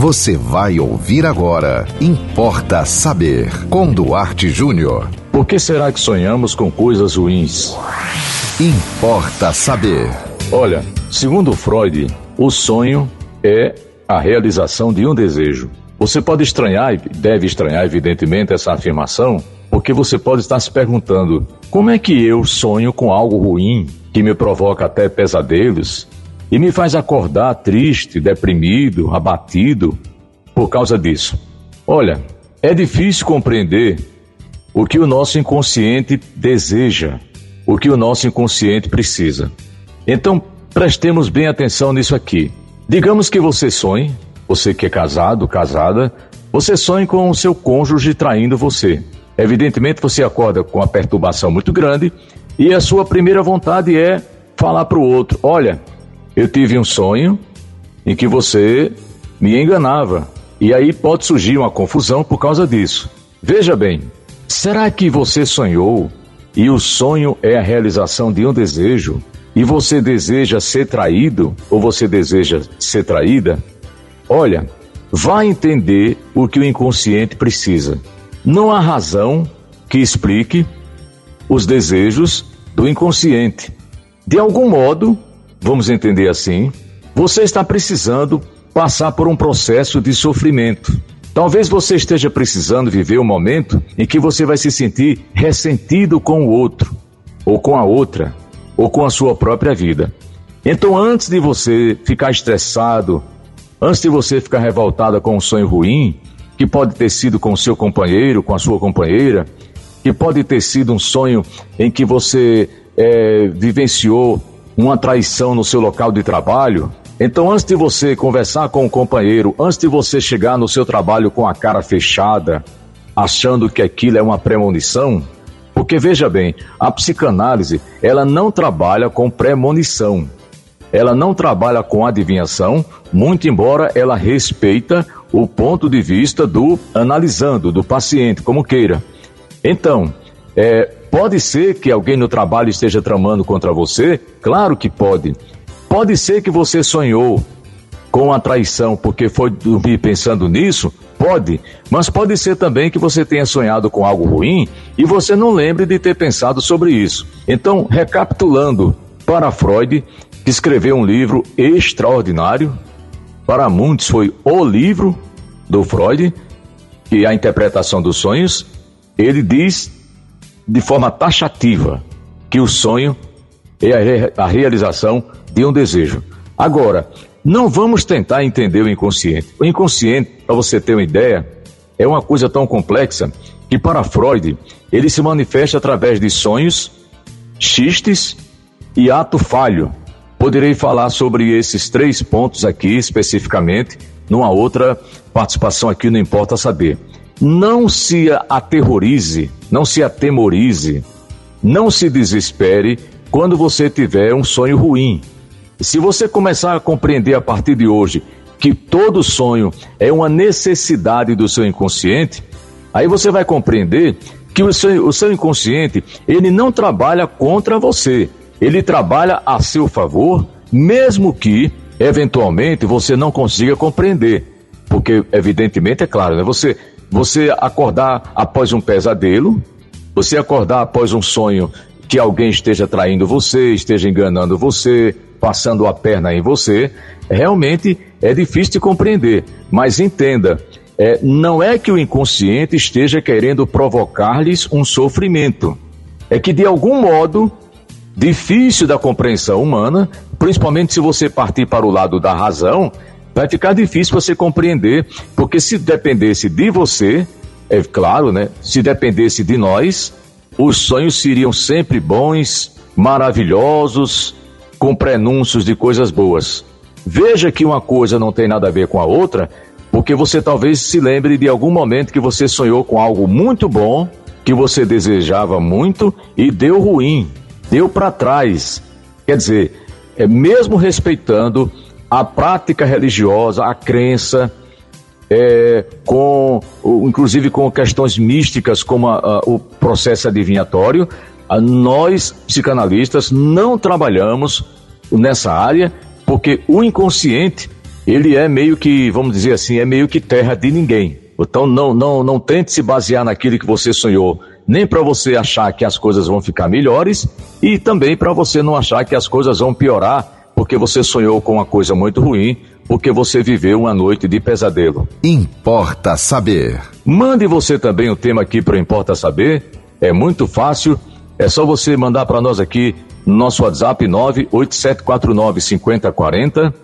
Você vai ouvir agora. Importa saber. Com Duarte Júnior. Por que será que sonhamos com coisas ruins? Importa saber. Olha, segundo Freud, o sonho é a realização de um desejo. Você pode estranhar, e deve estranhar, evidentemente, essa afirmação, porque você pode estar se perguntando: como é que eu sonho com algo ruim que me provoca até pesadelos e me faz acordar triste, deprimido, abatido por causa disso. Olha, é difícil compreender o que o nosso inconsciente deseja, o que o nosso inconsciente precisa. Então, prestemos bem atenção nisso aqui. Digamos que você sonhe, você que é casado, casada, você sonha com o seu cônjuge traindo você. Evidentemente, você acorda com uma perturbação muito grande e a sua primeira vontade é falar para o outro: Olha, eu tive um sonho em que você me enganava. E aí pode surgir uma confusão por causa disso. Veja bem, será que você sonhou e o sonho é a realização de um desejo e você deseja ser traído ou você deseja ser traída? Olha, vá entender o que o inconsciente precisa. Não há razão que explique os desejos do inconsciente. De algum modo, vamos entender assim, você está precisando passar por um processo de sofrimento. Talvez você esteja precisando viver um momento em que você vai se sentir ressentido com o outro, ou com a outra, ou com a sua própria vida. Então, antes de você ficar estressado, antes de você ficar revoltada com um sonho ruim, que pode ter sido com o seu companheiro, com a sua companheira, que pode ter sido um sonho em que você é, vivenciou uma traição no seu local de trabalho, então antes de você conversar com o companheiro, antes de você chegar no seu trabalho com a cara fechada, achando que aquilo é uma premonição, porque veja bem, a psicanálise, ela não trabalha com premonição. Ela não trabalha com adivinhação, muito embora ela respeita o ponto de vista do analisando, do paciente, como queira. Então, é, Pode ser que alguém no trabalho esteja tramando contra você? Claro que pode. Pode ser que você sonhou com a traição porque foi dormir pensando nisso? Pode. Mas pode ser também que você tenha sonhado com algo ruim e você não lembre de ter pensado sobre isso. Então, recapitulando, para Freud, que escreveu um livro extraordinário, para muitos foi o livro do Freud, que é a interpretação dos sonhos, ele diz de forma taxativa que o sonho é a realização de um desejo. Agora, não vamos tentar entender o inconsciente. O inconsciente, para você ter uma ideia, é uma coisa tão complexa que para Freud ele se manifesta através de sonhos, xistes e ato falho. Poderei falar sobre esses três pontos aqui especificamente numa outra participação aqui, não importa saber. Não se aterrorize, não se atemorize, não se desespere quando você tiver um sonho ruim. Se você começar a compreender a partir de hoje que todo sonho é uma necessidade do seu inconsciente, aí você vai compreender que o seu, o seu inconsciente ele não trabalha contra você, ele trabalha a seu favor, mesmo que eventualmente você não consiga compreender, porque evidentemente é claro, né? Você você acordar após um pesadelo, você acordar após um sonho que alguém esteja traindo você, esteja enganando você, passando a perna em você, realmente é difícil de compreender. Mas entenda, é, não é que o inconsciente esteja querendo provocar-lhes um sofrimento. É que de algum modo, difícil da compreensão humana, principalmente se você partir para o lado da razão, vai ficar difícil você compreender, porque se dependesse de você, é claro, né? Se dependesse de nós, os sonhos seriam sempre bons, maravilhosos, com prenúncios de coisas boas. Veja que uma coisa não tem nada a ver com a outra, porque você talvez se lembre de algum momento que você sonhou com algo muito bom, que você desejava muito e deu ruim, deu para trás. Quer dizer, é mesmo respeitando a prática religiosa, a crença, é, com, inclusive com questões místicas como a, a, o processo adivinhatório, a, nós, psicanalistas, não trabalhamos nessa área porque o inconsciente ele é meio que, vamos dizer assim, é meio que terra de ninguém. Então não, não, não tente se basear naquilo que você sonhou, nem para você achar que as coisas vão ficar melhores e também para você não achar que as coisas vão piorar porque você sonhou com uma coisa muito ruim, porque você viveu uma noite de pesadelo. Importa saber. Mande você também o tema aqui para Importa Saber. É muito fácil. É só você mandar para nós aqui no nosso WhatsApp 98749 5040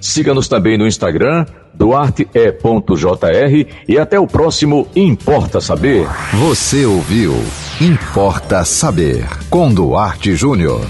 Siga-nos também no Instagram, duarte.jr e até o próximo Importa Saber. Você ouviu Importa Saber com Duarte Júnior.